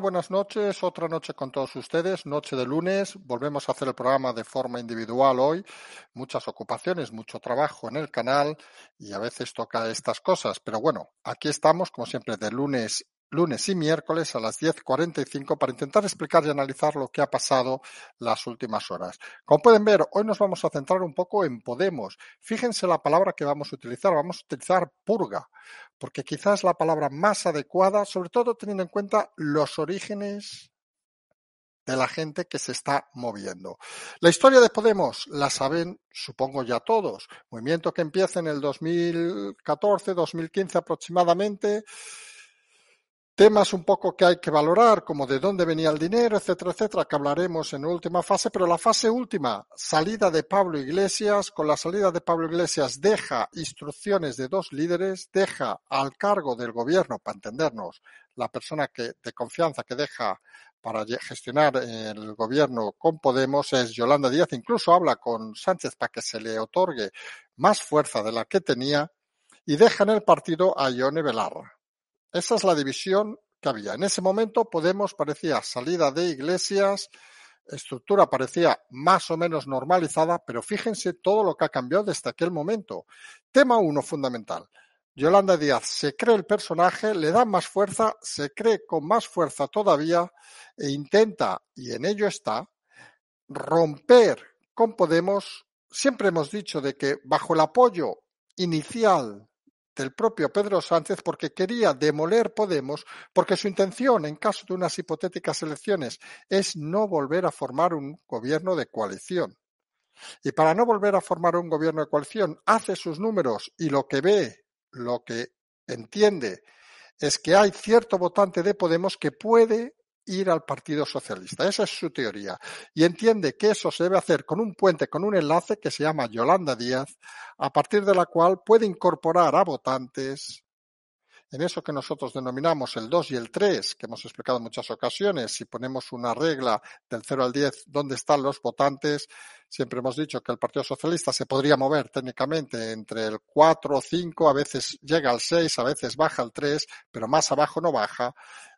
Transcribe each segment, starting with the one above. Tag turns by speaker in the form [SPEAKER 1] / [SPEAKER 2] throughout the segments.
[SPEAKER 1] Buenas noches. Otra noche con todos ustedes, noche de lunes. Volvemos a hacer el programa de forma individual hoy. Muchas ocupaciones, mucho trabajo en el canal y a veces toca estas cosas. Pero bueno, aquí estamos, como siempre, de lunes lunes y miércoles a las 10.45 para intentar explicar y analizar lo que ha pasado las últimas horas. Como pueden ver, hoy nos vamos a centrar un poco en Podemos. Fíjense la palabra que vamos a utilizar. Vamos a utilizar purga, porque quizás la palabra más adecuada, sobre todo teniendo en cuenta los orígenes de la gente que se está moviendo. La historia de Podemos la saben, supongo ya todos. Movimiento que empieza en el 2014, 2015 aproximadamente Temas un poco que hay que valorar, como de dónde venía el dinero, etcétera, etcétera, que hablaremos en última fase, pero la fase última, salida de Pablo Iglesias, con la salida de Pablo Iglesias deja instrucciones de dos líderes, deja al cargo del gobierno, para entendernos, la persona que, de confianza que deja para gestionar el gobierno con Podemos es Yolanda Díaz, incluso habla con Sánchez para que se le otorgue más fuerza de la que tenía y deja en el partido a Ione Belarra. Esa es la división que había. En ese momento Podemos parecía salida de Iglesias, estructura parecía más o menos normalizada, pero fíjense todo lo que ha cambiado desde aquel momento. Tema uno fundamental. Yolanda Díaz se cree el personaje, le da más fuerza, se cree con más fuerza todavía e intenta, y en ello está, romper con Podemos. Siempre hemos dicho de que bajo el apoyo inicial del propio Pedro Sánchez porque quería demoler Podemos, porque su intención, en caso de unas hipotéticas elecciones, es no volver a formar un gobierno de coalición. Y para no volver a formar un gobierno de coalición, hace sus números y lo que ve, lo que entiende, es que hay cierto votante de Podemos que puede ir al Partido Socialista. Esa es su teoría. Y entiende que eso se debe hacer con un puente, con un enlace que se llama Yolanda Díaz, a partir de la cual puede incorporar a votantes en eso que nosotros denominamos el 2 y el 3, que hemos explicado en muchas ocasiones, si ponemos una regla del 0 al 10, ¿dónde están los votantes? Siempre hemos dicho que el Partido Socialista se podría mover técnicamente entre el 4 o 5, a veces llega al 6, a veces baja al 3, pero más abajo no baja.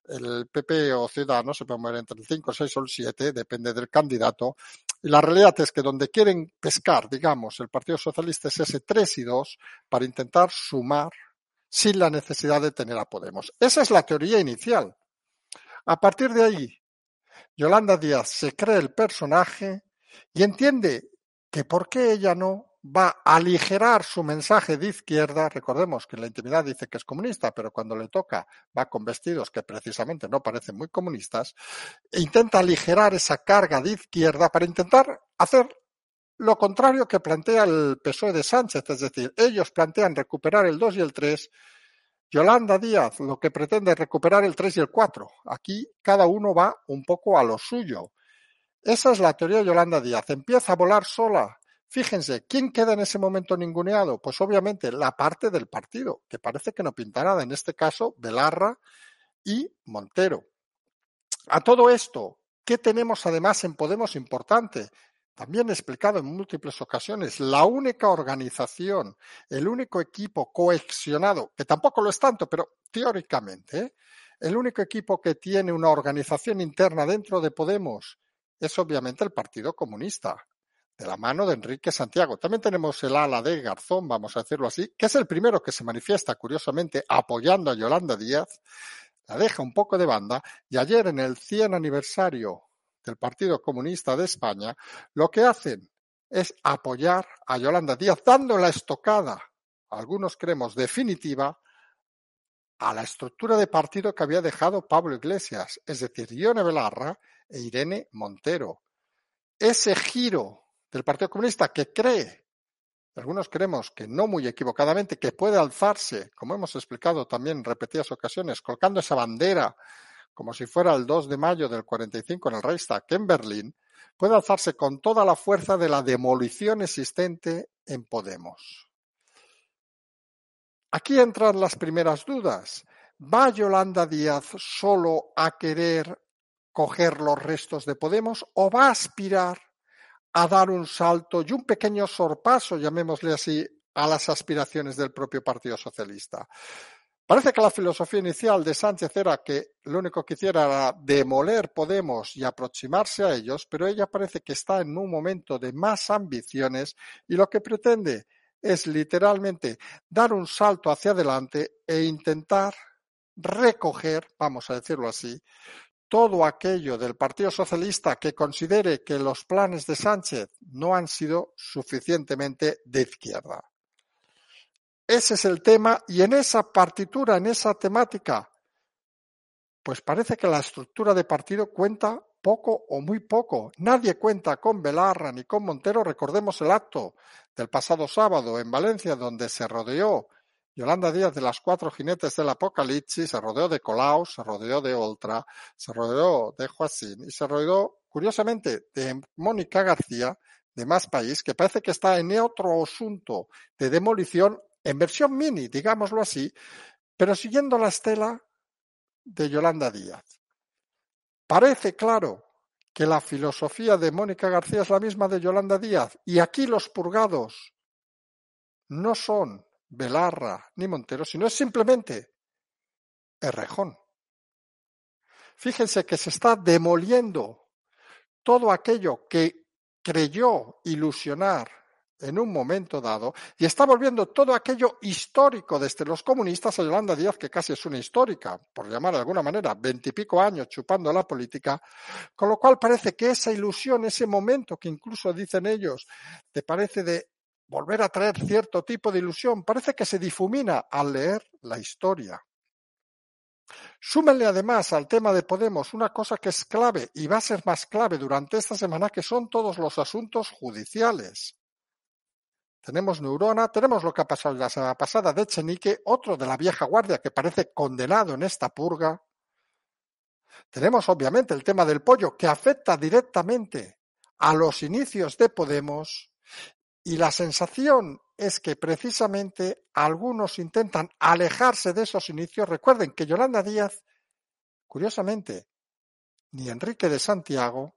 [SPEAKER 1] El PP o Ciudadanos se puede mover entre el 5, el 6 o el 7, depende del candidato. Y la realidad es que donde quieren pescar, digamos, el Partido Socialista es ese 3 y 2 para intentar sumar sin la necesidad de tener a Podemos. Esa es la teoría inicial. A partir de ahí, Yolanda Díaz se cree el personaje y entiende que por qué ella no va a aligerar su mensaje de izquierda. Recordemos que en la intimidad dice que es comunista, pero cuando le toca va con vestidos que precisamente no parecen muy comunistas. E intenta aligerar esa carga de izquierda para intentar hacer lo contrario que plantea el PSOE de Sánchez, es decir, ellos plantean recuperar el 2 y el 3, Yolanda Díaz lo que pretende es recuperar el 3 y el 4. Aquí cada uno va un poco a lo suyo. Esa es la teoría de Yolanda Díaz. Empieza a volar sola. Fíjense, ¿quién queda en ese momento ninguneado? Pues obviamente la parte del partido, que parece que no pinta nada. En este caso, Belarra y Montero. A todo esto, ¿Qué tenemos además en Podemos importante? También he explicado en múltiples ocasiones, la única organización, el único equipo cohesionado, que tampoco lo es tanto, pero teóricamente, ¿eh? el único equipo que tiene una organización interna dentro de Podemos es obviamente el Partido Comunista, de la mano de Enrique Santiago. También tenemos el ala de Garzón, vamos a decirlo así, que es el primero que se manifiesta, curiosamente, apoyando a Yolanda Díaz, la deja un poco de banda, y ayer en el 100 aniversario del Partido Comunista de España, lo que hacen es apoyar a Yolanda Díaz, dando la estocada, algunos creemos definitiva, a la estructura de partido que había dejado Pablo Iglesias, es decir, Ione Belarra e Irene Montero. Ese giro del Partido Comunista que cree, algunos creemos que no muy equivocadamente, que puede alzarse, como hemos explicado también en repetidas ocasiones, colocando esa bandera como si fuera el 2 de mayo del 45 en el Reichstag en Berlín, puede alzarse con toda la fuerza de la demolición existente en Podemos. Aquí entran las primeras dudas. ¿Va Yolanda Díaz solo a querer coger los restos de Podemos o va a aspirar a dar un salto y un pequeño sorpaso, llamémosle así, a las aspiraciones del propio Partido Socialista? Parece que la filosofía inicial de Sánchez era que lo único que hiciera era demoler Podemos y aproximarse a ellos, pero ella parece que está en un momento de más ambiciones y lo que pretende es literalmente dar un salto hacia adelante e intentar recoger, vamos a decirlo así, todo aquello del Partido Socialista que considere que los planes de Sánchez no han sido suficientemente de izquierda. Ese es el tema y en esa partitura, en esa temática, pues parece que la estructura de partido cuenta poco o muy poco. Nadie cuenta con Belarra ni con Montero. Recordemos el acto del pasado sábado en Valencia, donde se rodeó Yolanda Díaz de las cuatro jinetes del apocalipsis, se rodeó de Colau, se rodeó de Oltra, se rodeó de Joacín y se rodeó, curiosamente, de Mónica García, de Más País, que parece que está en otro asunto de demolición en versión mini, digámoslo así, pero siguiendo la estela de Yolanda Díaz. Parece claro que la filosofía de Mónica García es la misma de Yolanda Díaz y aquí los purgados no son Belarra ni Montero, sino es simplemente Errejón. Fíjense que se está demoliendo todo aquello que creyó ilusionar en un momento dado y está volviendo todo aquello histórico desde los comunistas a Yolanda Díaz, que casi es una histórica, por llamar de alguna manera, veintipico años chupando la política, con lo cual parece que esa ilusión, ese momento que incluso dicen ellos, te parece de volver a traer cierto tipo de ilusión, parece que se difumina al leer la historia. Súmenle además al tema de Podemos una cosa que es clave y va a ser más clave durante esta semana, que son todos los asuntos judiciales. Tenemos Neurona, tenemos lo que ha pasado la semana pasada de Chenique, otro de la vieja guardia que parece condenado en esta purga. Tenemos obviamente el tema del pollo que afecta directamente a los inicios de Podemos y la sensación es que precisamente algunos intentan alejarse de esos inicios. Recuerden que Yolanda Díaz, curiosamente, ni Enrique de Santiago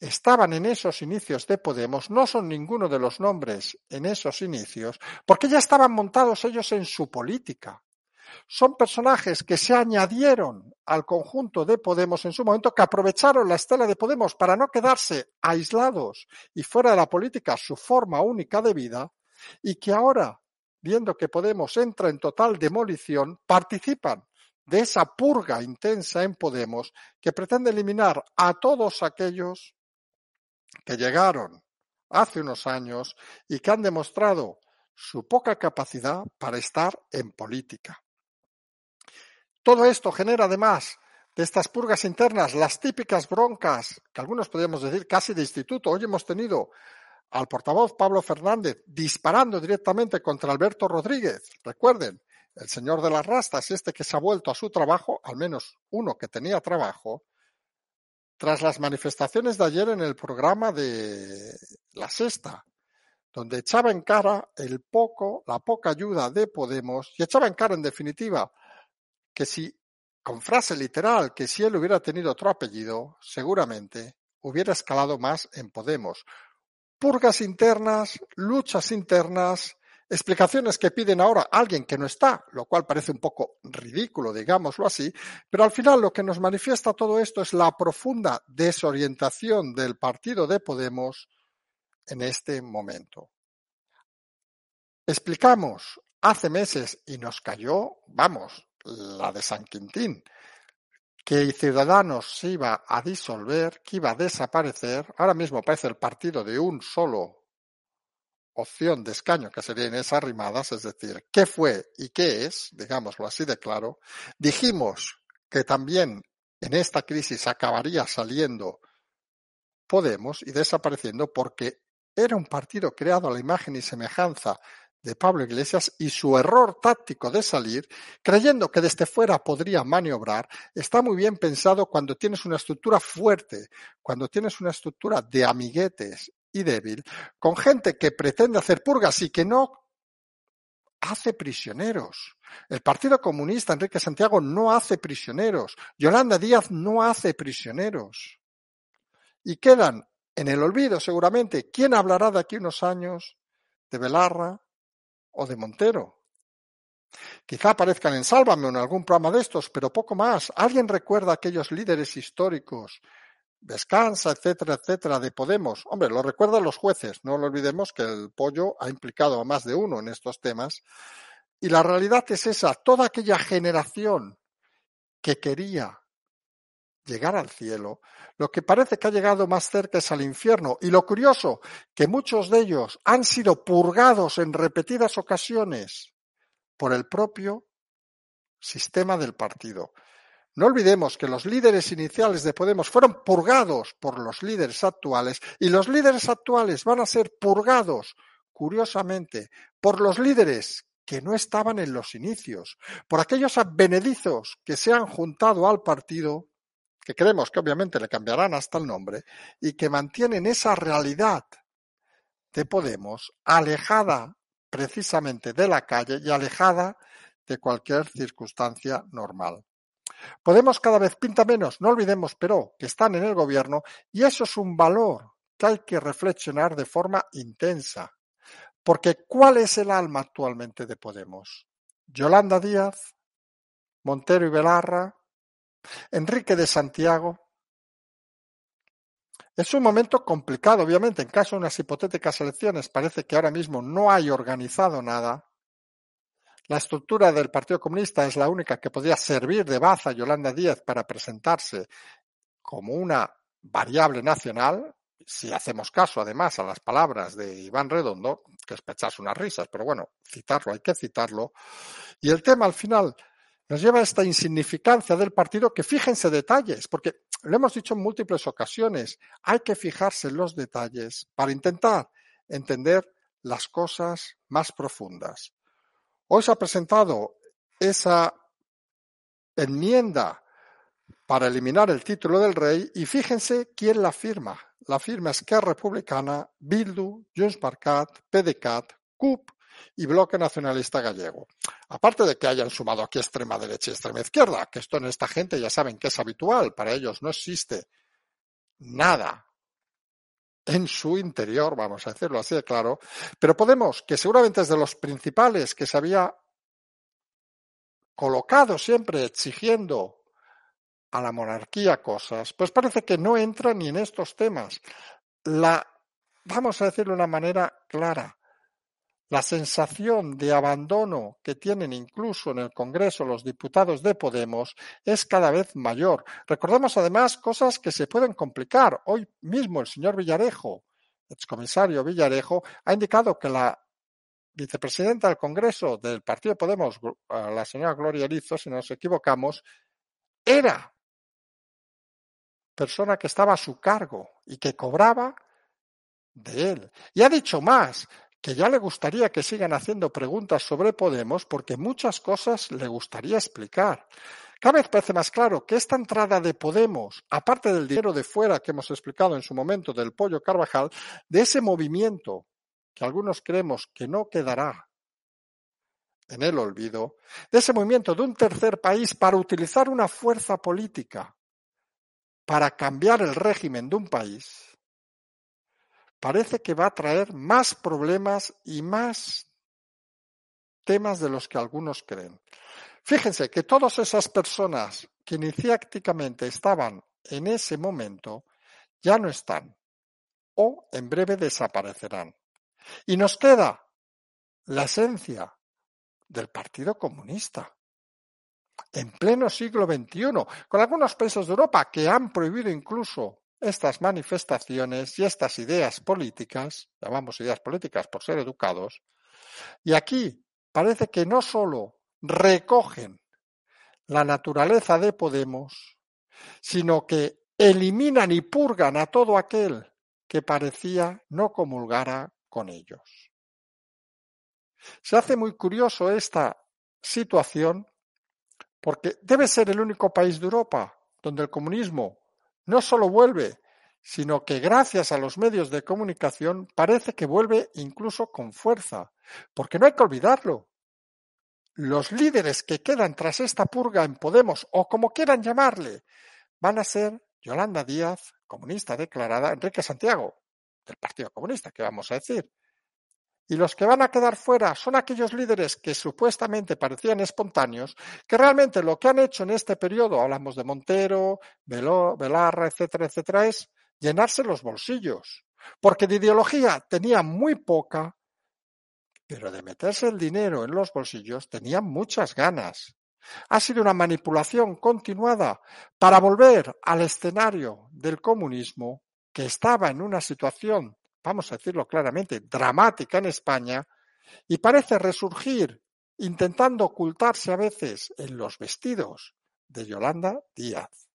[SPEAKER 1] estaban en esos inicios de Podemos, no son ninguno de los nombres en esos inicios, porque ya estaban montados ellos en su política. Son personajes que se añadieron al conjunto de Podemos en su momento, que aprovecharon la estela de Podemos para no quedarse aislados y fuera de la política su forma única de vida, y que ahora, viendo que Podemos entra en total demolición, participan de esa purga intensa en Podemos que pretende eliminar a todos aquellos que llegaron hace unos años y que han demostrado su poca capacidad para estar en política. Todo esto genera además de estas purgas internas las típicas broncas que algunos podríamos decir casi de instituto. Hoy hemos tenido al portavoz Pablo Fernández disparando directamente contra Alberto Rodríguez. Recuerden, el señor de las rastas, este que se ha vuelto a su trabajo, al menos uno que tenía trabajo, tras las manifestaciones de ayer en el programa de La Sexta, donde echaba en cara el poco, la poca ayuda de Podemos y echaba en cara, en definitiva, que si con frase literal, que si él hubiera tenido otro apellido, seguramente hubiera escalado más en Podemos. Purgas internas, luchas internas, explicaciones que piden ahora alguien que no está, lo cual parece un poco ridículo, digámoslo así, pero al final lo que nos manifiesta todo esto es la profunda desorientación del partido de Podemos en este momento. Explicamos hace meses y nos cayó, vamos, la de San Quintín, que Ciudadanos se iba a disolver, que iba a desaparecer. Ahora mismo parece el partido de un solo opción de escaño, que serían esas rimadas, es decir, qué fue y qué es, digámoslo así de claro. Dijimos que también en esta crisis acabaría saliendo Podemos y desapareciendo porque era un partido creado a la imagen y semejanza de Pablo Iglesias y su error táctico de salir, creyendo que desde fuera podría maniobrar, está muy bien pensado cuando tienes una estructura fuerte, cuando tienes una estructura de amiguetes y débil, con gente que pretende hacer purgas y que no hace prisioneros. El Partido Comunista, Enrique Santiago, no hace prisioneros. Yolanda Díaz no hace prisioneros. Y quedan en el olvido seguramente. ¿Quién hablará de aquí unos años de Belarra o de Montero? Quizá aparezcan en Sálvame o en algún programa de estos, pero poco más. ¿Alguien recuerda aquellos líderes históricos Descansa, etcétera, etcétera, de Podemos. Hombre, lo recuerdan los jueces, no lo olvidemos que el pollo ha implicado a más de uno en estos temas. Y la realidad es esa, toda aquella generación que quería llegar al cielo, lo que parece que ha llegado más cerca es al infierno. Y lo curioso, que muchos de ellos han sido purgados en repetidas ocasiones por el propio sistema del partido. No olvidemos que los líderes iniciales de Podemos fueron purgados por los líderes actuales y los líderes actuales van a ser purgados, curiosamente, por los líderes que no estaban en los inicios, por aquellos advenedizos que se han juntado al partido, que creemos que obviamente le cambiarán hasta el nombre, y que mantienen esa realidad de Podemos alejada precisamente de la calle y alejada de cualquier circunstancia normal. Podemos cada vez pinta menos, no olvidemos, pero, que están en el gobierno y eso es un valor que hay que reflexionar de forma intensa. Porque ¿cuál es el alma actualmente de Podemos? Yolanda Díaz, Montero y Belarra, Enrique de Santiago. Es un momento complicado, obviamente, en caso de unas hipotéticas elecciones parece que ahora mismo no hay organizado nada, la estructura del Partido Comunista es la única que podría servir de baza a Yolanda Díaz para presentarse como una variable nacional, si hacemos caso además a las palabras de Iván Redondo, que es para unas risas, pero bueno, citarlo, hay que citarlo. Y el tema al final nos lleva a esta insignificancia del partido que fíjense detalles, porque lo hemos dicho en múltiples ocasiones, hay que fijarse en los detalles para intentar entender las cosas más profundas. Hoy se ha presentado esa enmienda para eliminar el título del rey y fíjense quién la firma. La firma es Esquerra Republicana, Bildu, Junts per PDeCAT, CUP y Bloque Nacionalista Gallego. Aparte de que hayan sumado aquí extrema derecha y extrema izquierda, que esto en esta gente ya saben que es habitual, para ellos no existe nada en su interior, vamos a decirlo así de claro, pero Podemos, que seguramente es de los principales que se había colocado siempre exigiendo a la monarquía cosas, pues parece que no entra ni en estos temas. La, vamos a decirlo de una manera clara, la sensación de abandono que tienen incluso en el Congreso los diputados de Podemos es cada vez mayor. Recordemos además cosas que se pueden complicar. Hoy mismo el señor Villarejo, excomisario Villarejo, ha indicado que la vicepresidenta del Congreso del Partido de Podemos, la señora Gloria Lizo, si no nos equivocamos, era persona que estaba a su cargo y que cobraba de él. Y ha dicho más, que ya le gustaría que sigan haciendo preguntas sobre Podemos porque muchas cosas le gustaría explicar. Cada vez parece más claro que esta entrada de Podemos, aparte del dinero de fuera que hemos explicado en su momento del pollo Carvajal, de ese movimiento que algunos creemos que no quedará en el olvido, de ese movimiento de un tercer país para utilizar una fuerza política para cambiar el régimen de un país, parece que va a traer más problemas y más temas de los que algunos creen. Fíjense que todas esas personas que iniciáticamente estaban en ese momento ya no están o en breve desaparecerán. Y nos queda la esencia del Partido Comunista en pleno siglo XXI, con algunos países de Europa que han prohibido incluso estas manifestaciones y estas ideas políticas, llamamos ideas políticas por ser educados, y aquí parece que no solo recogen la naturaleza de Podemos, sino que eliminan y purgan a todo aquel que parecía no comulgara con ellos. Se hace muy curioso esta situación porque debe ser el único país de Europa donde el comunismo no solo vuelve, sino que gracias a los medios de comunicación parece que vuelve incluso con fuerza, porque no hay que olvidarlo. Los líderes que quedan tras esta purga en Podemos, o como quieran llamarle, van a ser Yolanda Díaz, comunista declarada, Enrique Santiago, del Partido Comunista, que vamos a decir, y los que van a quedar fuera son aquellos líderes que supuestamente parecían espontáneos, que realmente lo que han hecho en este periodo, hablamos de Montero, Belarra, etcétera, etcétera, es llenarse los bolsillos. Porque de ideología tenían muy poca, pero de meterse el dinero en los bolsillos tenían muchas ganas. Ha sido una manipulación continuada para volver al escenario del comunismo que estaba en una situación vamos a decirlo claramente, dramática en España y parece resurgir intentando ocultarse a veces en los vestidos de Yolanda Díaz.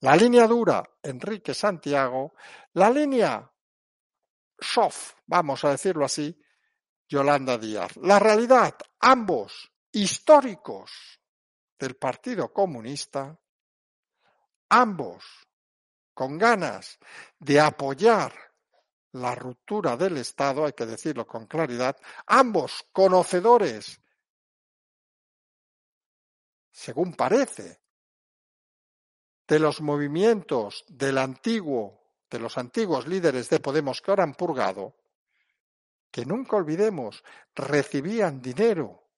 [SPEAKER 1] La línea dura, Enrique Santiago, la línea soft, vamos a decirlo así, Yolanda Díaz. La realidad, ambos históricos del Partido Comunista, ambos con ganas de apoyar la ruptura del Estado, hay que decirlo con claridad, ambos conocedores, según parece, de los movimientos del antiguo, de los antiguos líderes de Podemos que ahora han purgado, que nunca olvidemos, recibían dinero,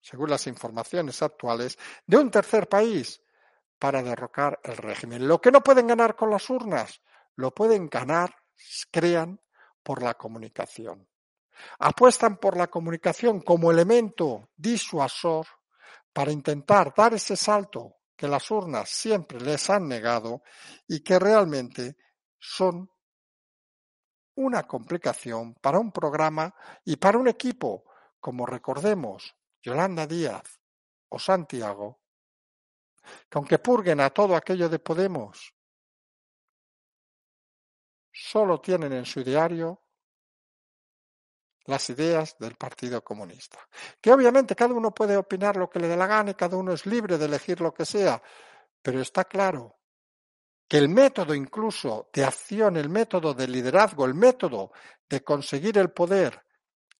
[SPEAKER 1] según las informaciones actuales, de un tercer país para derrocar el régimen. Lo que no pueden ganar con las urnas, lo pueden ganar crean por la comunicación. Apuestan por la comunicación como elemento disuasor para intentar dar ese salto que las urnas siempre les han negado y que realmente son una complicación para un programa y para un equipo como recordemos Yolanda Díaz o Santiago, que aunque purguen a todo aquello de Podemos solo tienen en su diario las ideas del Partido Comunista. Que obviamente cada uno puede opinar lo que le dé la gana y cada uno es libre de elegir lo que sea, pero está claro que el método incluso de acción, el método de liderazgo, el método de conseguir el poder,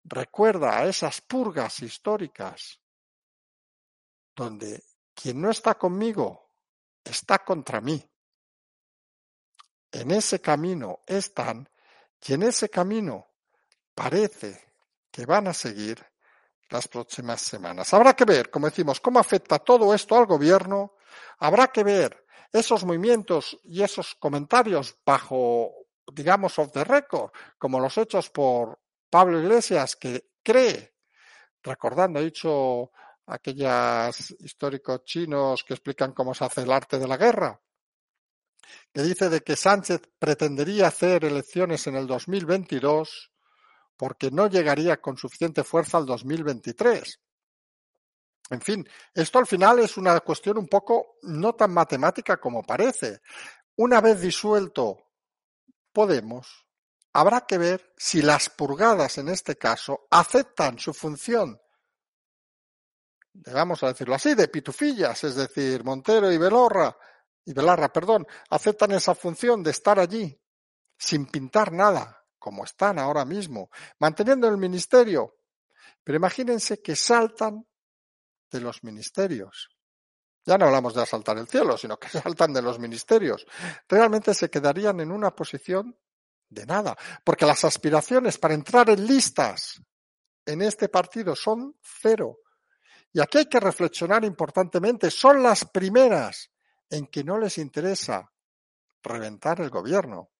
[SPEAKER 1] recuerda a esas purgas históricas donde quien no está conmigo está contra mí en ese camino están y en ese camino parece que van a seguir las próximas semanas. Habrá que ver, como decimos, cómo afecta todo esto al gobierno. Habrá que ver esos movimientos y esos comentarios bajo, digamos, off the record, como los hechos por Pablo Iglesias, que cree, recordando, he dicho aquellos históricos chinos que explican cómo se hace el arte de la guerra, que dice de que Sánchez pretendería hacer elecciones en el 2022 porque no llegaría con suficiente fuerza al 2023. En fin, esto al final es una cuestión un poco no tan matemática como parece. Una vez disuelto Podemos, habrá que ver si las purgadas en este caso aceptan su función, vamos a decirlo así, de pitufillas, es decir, Montero y Belorra, y Belarra, perdón, aceptan esa función de estar allí sin pintar nada, como están ahora mismo, manteniendo el ministerio, Pero imagínense que saltan de los ministerios. Ya no hablamos de asaltar el cielo, sino que saltan de los ministerios. Realmente se quedarían en una posición de nada, porque las aspiraciones para entrar en listas en este partido son cero. Y aquí hay que reflexionar importantemente, son las primeras en que no les interesa reventar el gobierno.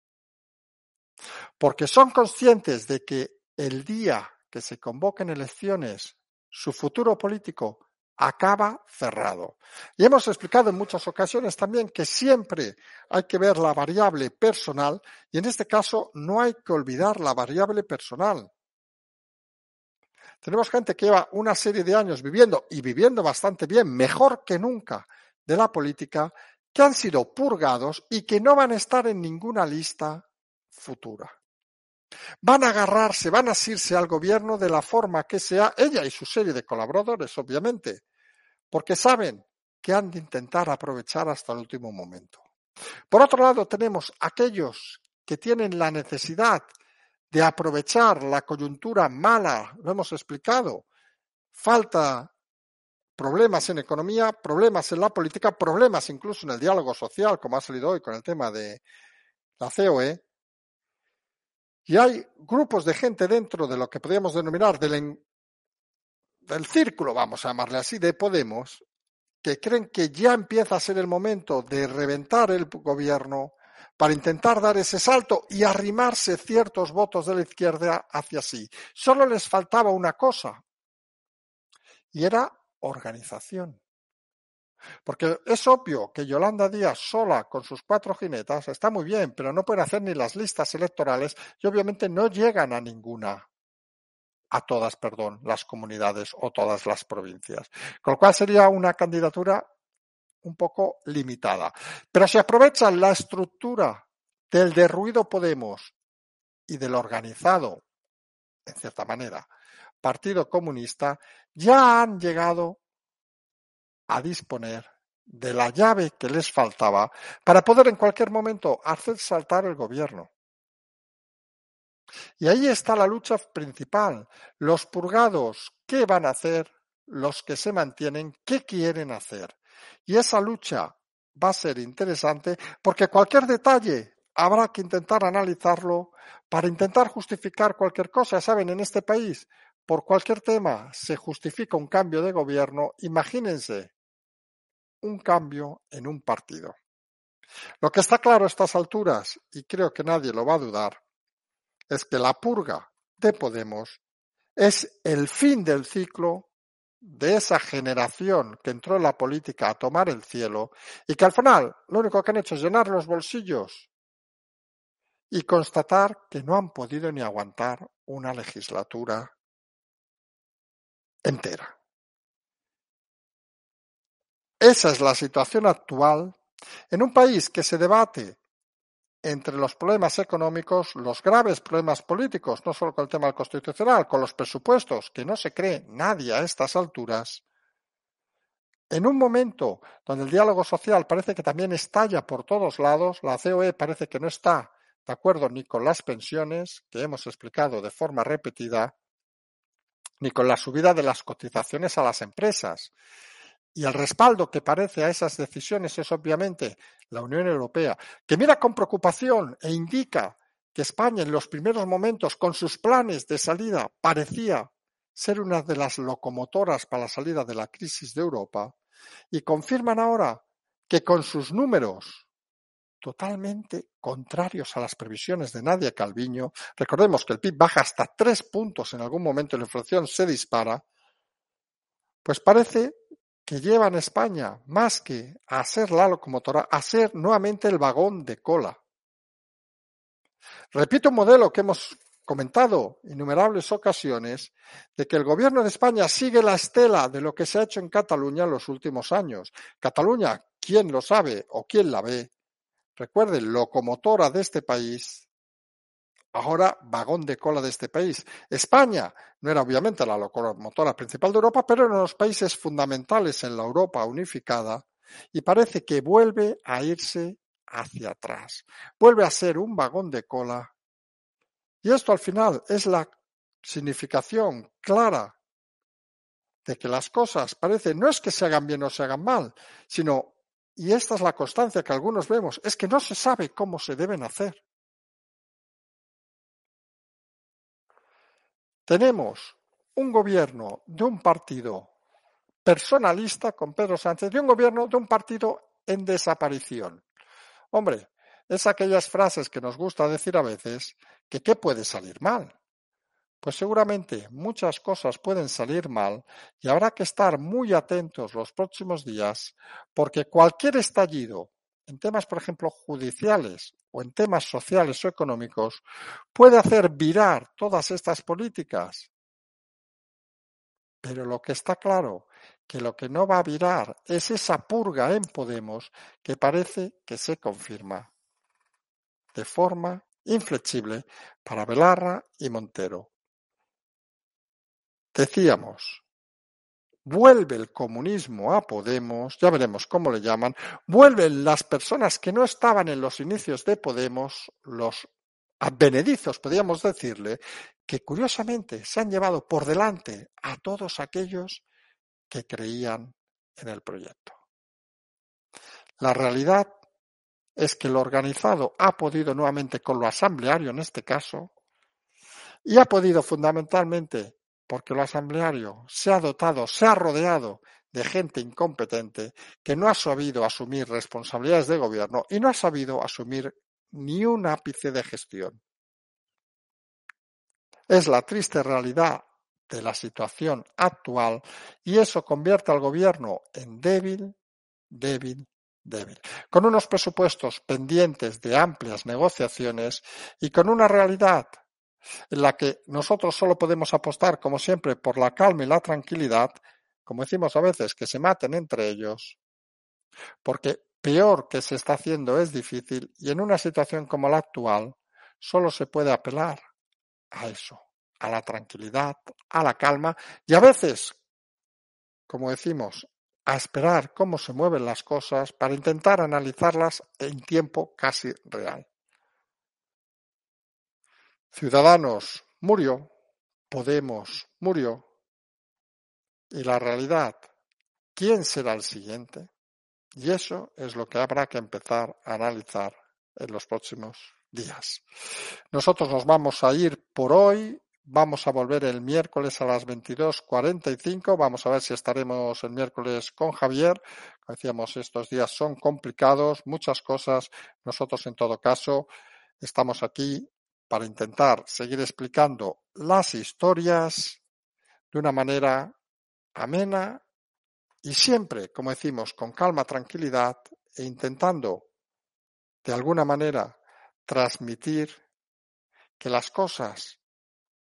[SPEAKER 1] Porque son conscientes de que el día que se convoquen elecciones, su futuro político acaba cerrado. Y hemos explicado en muchas ocasiones también que siempre hay que ver la variable personal y en este caso no hay que olvidar la variable personal. Tenemos gente que lleva una serie de años viviendo y viviendo bastante bien, mejor que nunca, de la política, que han sido purgados y que no van a estar en ninguna lista futura. Van a agarrarse, van a asirse al gobierno de la forma que sea, ella y su serie de colaboradores, obviamente, porque saben que han de intentar aprovechar hasta el último momento. Por otro lado, tenemos aquellos que tienen la necesidad de aprovechar la coyuntura mala, lo hemos explicado, falta problemas en economía, problemas en la política, problemas incluso en el diálogo social, como ha salido hoy con el tema de la COE. Y hay grupos de gente dentro de lo que podríamos denominar del, del círculo, vamos a llamarle así, de Podemos, que creen que ya empieza a ser el momento de reventar el gobierno, para intentar dar ese salto y arrimarse ciertos votos de la izquierda hacia sí. Solo les faltaba una cosa, y era organización. Porque es obvio que Yolanda Díaz sola con sus cuatro jinetas está muy bien, pero no puede hacer ni las listas electorales y obviamente no llegan a ninguna, a todas, perdón, las comunidades o todas las provincias. Con lo cual sería una candidatura un poco limitada. Pero si aprovechan la estructura del derruido Podemos y del organizado, en cierta manera, Partido Comunista, ya han llegado a disponer de la llave que les faltaba para poder en cualquier momento hacer saltar el gobierno. Y ahí está la lucha principal. Los purgados, ¿qué van a hacer? Los que se mantienen, ¿qué quieren hacer? Y esa lucha va a ser interesante porque cualquier detalle habrá que intentar analizarlo para intentar justificar cualquier cosa. Saben, en este país, por cualquier tema se justifica un cambio de gobierno. Imagínense un cambio en un partido. Lo que está claro a estas alturas, y creo que nadie lo va a dudar, es que la purga de Podemos es el fin del ciclo de esa generación que entró en la política a tomar el cielo y que al final lo único que han hecho es llenar los bolsillos y constatar que no han podido ni aguantar una legislatura entera. Esa es la situación actual en un país que se debate entre los problemas económicos, los graves problemas políticos, no solo con el tema constitucional, con los presupuestos, que no se cree nadie a estas alturas, en un momento donde el diálogo social parece que también estalla por todos lados, la COE parece que no está de acuerdo ni con las pensiones, que hemos explicado de forma repetida, ni con la subida de las cotizaciones a las empresas. Y el respaldo que parece a esas decisiones es obviamente la Unión Europea, que mira con preocupación e indica que España en los primeros momentos, con sus planes de salida, parecía ser una de las locomotoras para la salida de la crisis de Europa, y confirman ahora que con sus números totalmente contrarios a las previsiones de Nadia Calviño, recordemos que el PIB baja hasta tres puntos en algún momento y la inflación se dispara, pues parece que llevan a España, más que a ser la locomotora, a ser nuevamente el vagón de cola. Repito un modelo que hemos comentado innumerables ocasiones de que el gobierno de España sigue la estela de lo que se ha hecho en Cataluña en los últimos años. Cataluña, ¿quién lo sabe o quién la ve? Recuerden, locomotora de este país, ahora vagón de cola de este país. España no era obviamente la locomotora principal de Europa, pero de los países fundamentales en la Europa unificada y parece que vuelve a irse hacia atrás. Vuelve a ser un vagón de cola. Y esto al final es la significación clara de que las cosas parece no es que se hagan bien o se hagan mal, sino, y esta es la constancia que algunos vemos, es que no se sabe cómo se deben hacer. Tenemos un gobierno de un partido personalista con Pedro Sánchez, de un gobierno de un partido en desaparición. Hombre, es aquellas frases que nos gusta decir a veces que qué puede salir mal. Pues seguramente muchas cosas pueden salir mal y habrá que estar muy atentos los próximos días porque cualquier estallido en temas, por ejemplo, judiciales o en temas sociales o económicos puede hacer virar todas estas políticas. Pero lo que está claro que lo que no va a virar es esa purga en Podemos que parece que se confirma de forma inflexible para Belarra y Montero. Decíamos, vuelve el comunismo a Podemos, ya veremos cómo le llaman, vuelven las personas que no estaban en los inicios de Podemos, los advenedizos, podríamos decirle, que curiosamente se han llevado por delante a todos aquellos que creían en el proyecto. La realidad es que lo organizado ha podido nuevamente con lo asambleario en este caso, y ha podido fundamentalmente porque lo asambleario se ha dotado, se ha rodeado de gente incompetente que no ha sabido asumir responsabilidades de gobierno y no ha sabido asumir ni un ápice de gestión. Es la triste realidad de la situación actual y eso convierte al gobierno en débil, débil, débil, con unos presupuestos pendientes de amplias negociaciones y con una realidad en la que nosotros solo podemos apostar, como siempre, por la calma y la tranquilidad, como decimos a veces, que se maten entre ellos, porque peor que se está haciendo es difícil y en una situación como la actual solo se puede apelar a eso, a la tranquilidad, a la calma y a veces, como decimos, a esperar cómo se mueven las cosas para intentar analizarlas en tiempo casi real. Ciudadanos murió, Podemos murió, y la realidad, ¿quién será el siguiente? Y eso es lo que habrá que empezar a analizar en los próximos días. Nosotros nos vamos a ir por hoy. Vamos a volver el miércoles a las 22.45. Vamos a ver si estaremos el miércoles con Javier. Como decíamos, estos días son complicados, muchas cosas. Nosotros, en todo caso, estamos aquí para intentar seguir explicando las historias de una manera amena y siempre, como decimos, con calma, tranquilidad e intentando de alguna manera transmitir que las cosas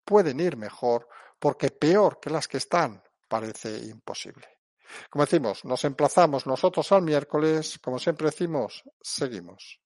[SPEAKER 1] pueden ir mejor porque peor que las que están parece imposible. Como decimos, nos emplazamos nosotros al miércoles, como siempre decimos, seguimos.